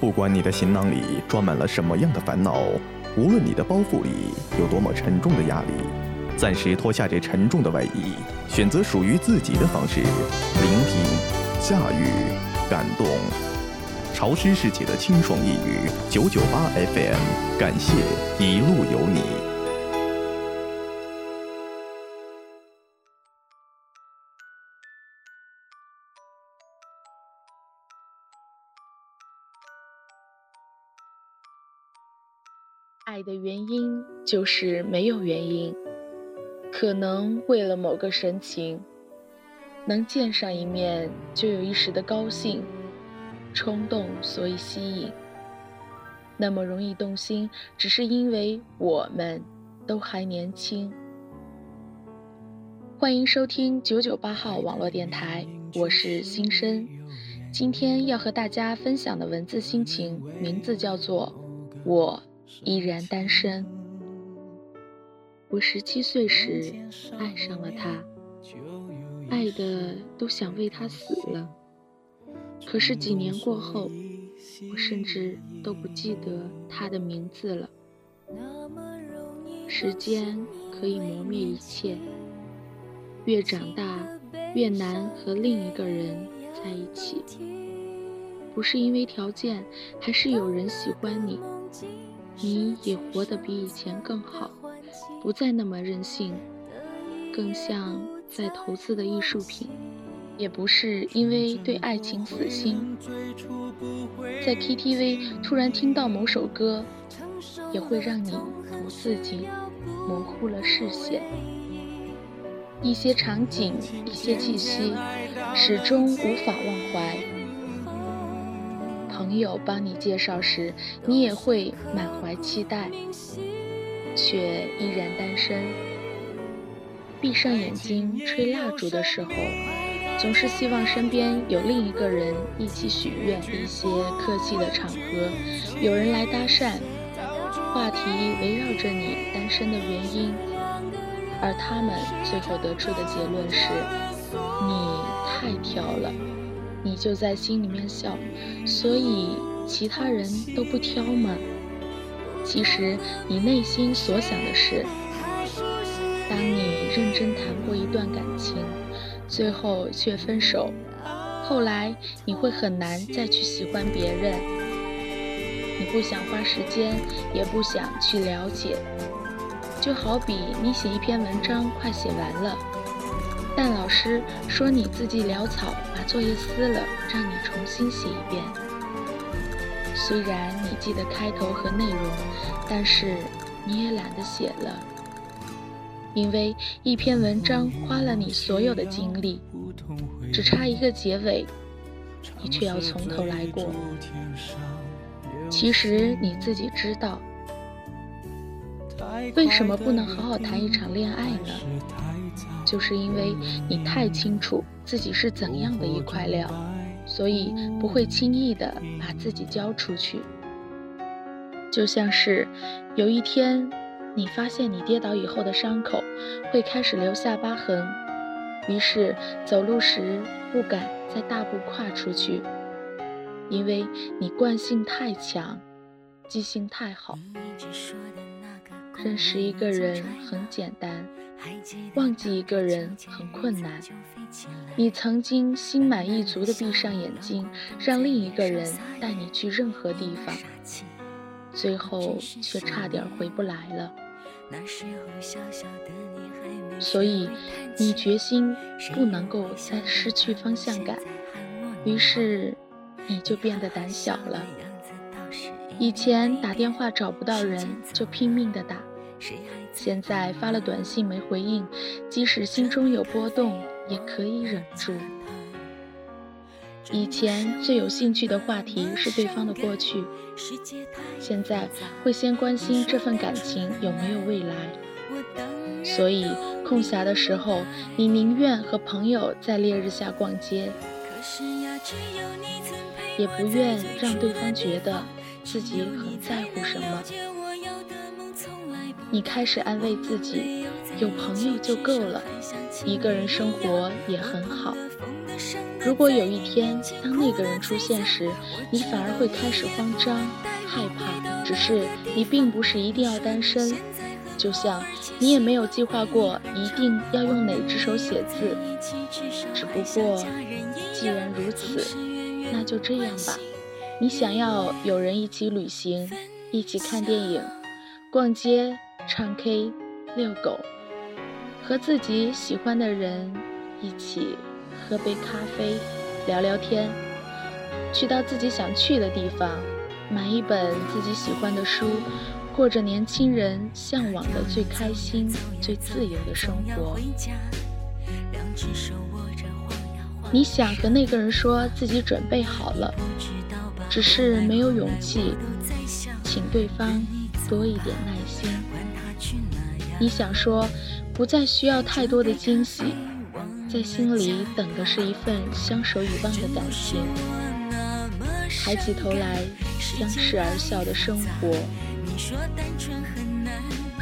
不管你的行囊里装满了什么样的烦恼，无论你的包袱里有多么沉重的压力，暂时脱下这沉重的外衣，选择属于自己的方式，聆听、驾驭、感动。潮湿世界的清爽一语，九九八 FM，感谢一路有你。爱的原因就是没有原因，可能为了某个神情，能见上一面就有一时的高兴、冲动，所以吸引。那么容易动心，只是因为我们都还年轻。欢迎收听九九八号网络电台，我是新生。今天要和大家分享的文字心情，名字叫做我。依然单身。我十七岁时爱上了他，爱的都想为他死了。可是几年过后，我甚至都不记得他的名字了。时间可以磨灭一切，越长大越难和另一个人在一起。不是因为条件，还是有人喜欢你。你也活得比以前更好，不再那么任性，更像在投资的艺术品。也不是因为对爱情死心，在 KTV 突然听到某首歌，也会让你不自禁模糊了视线。一些场景，一些气息，始终无法忘怀。朋友帮你介绍时，你也会满怀期待，却依然单身。闭上眼睛吹蜡烛的时候，总是希望身边有另一个人一起许愿。一些客气的场合，有人来搭讪，话题围绕着你单身的原因，而他们最后得出的结论是：你太挑了。你就在心里面笑，所以其他人都不挑吗？其实你内心所想的是，当你认真谈过一段感情，最后却分手，后来你会很难再去喜欢别人。你不想花时间，也不想去了解，就好比你写一篇文章快写完了。但老师说你字迹潦草，把作业撕了，让你重新写一遍。虽然你记得开头和内容，但是你也懒得写了，因为一篇文章花了你所有的精力，只差一个结尾，你却要从头来过。其实你自己知道，为什么不能好好谈一场恋爱呢？就是因为你太清楚自己是怎样的一块料，所以不会轻易的把自己交出去。就像是有一天，你发现你跌倒以后的伤口会开始留下疤痕，于是走路时不敢再大步跨出去，因为你惯性太强，记性太好。认识一个人很简单，忘记一个人很困难。你曾经心满意足地闭上眼睛，让另一个人带你去任何地方，最后却差点回不来了。所以，你决心不能够再失去方向感，于是你就变得胆小了。以前打电话找不到人就拼命的打，现在发了短信没回应，即使心中有波动也可以忍住。以前最有兴趣的话题是对方的过去，现在会先关心这份感情有没有未来。所以空暇的时候，你宁愿和朋友在烈日下逛街，也不愿让对方觉得。自己很在乎什么？你开始安慰自己，有朋友就够了，一个人生活也很好。如果有一天，当那个人出现时，你反而会开始慌张、害怕，只是你并不是一定要单身，就像你也没有计划过一定要用哪只手写字，只不过，既然如此，那就这样吧。你想要有人一起旅行，一起看电影、逛街、唱 K、遛狗，和自己喜欢的人一起。喝杯咖啡，聊聊天，去到自己想去的地方，买一本自己喜欢的书，过着年轻人向往的最开心、最自由的生活。你想和那个人说自己准备好了，只是没有勇气，请对方多一点耐心。你想说，不再需要太多的惊喜。在心里等的是一份相守以望的感情，抬起头来，相视而笑的生活，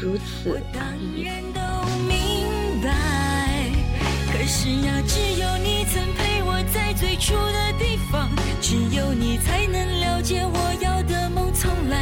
如此而已。可是呀，只有你曾陪我在最初的地方，只有你才能了解我要的梦从来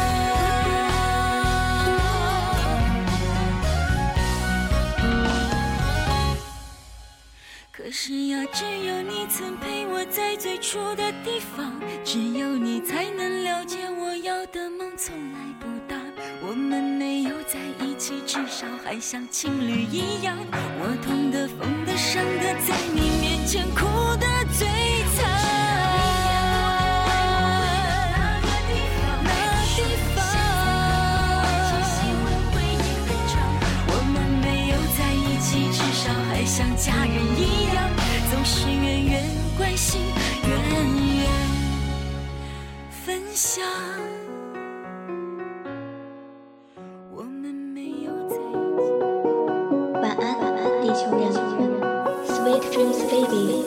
在最初的地方，只有你才能了解我要的梦从来不大。我们没有在一起，至少还像情侣一样。我痛的、疯的、伤的，在你面前哭的最惨。像家人一样，总是远远关心，愿愿分享。我们没有在一起。晚安，地球人。Sweet dreams, baby.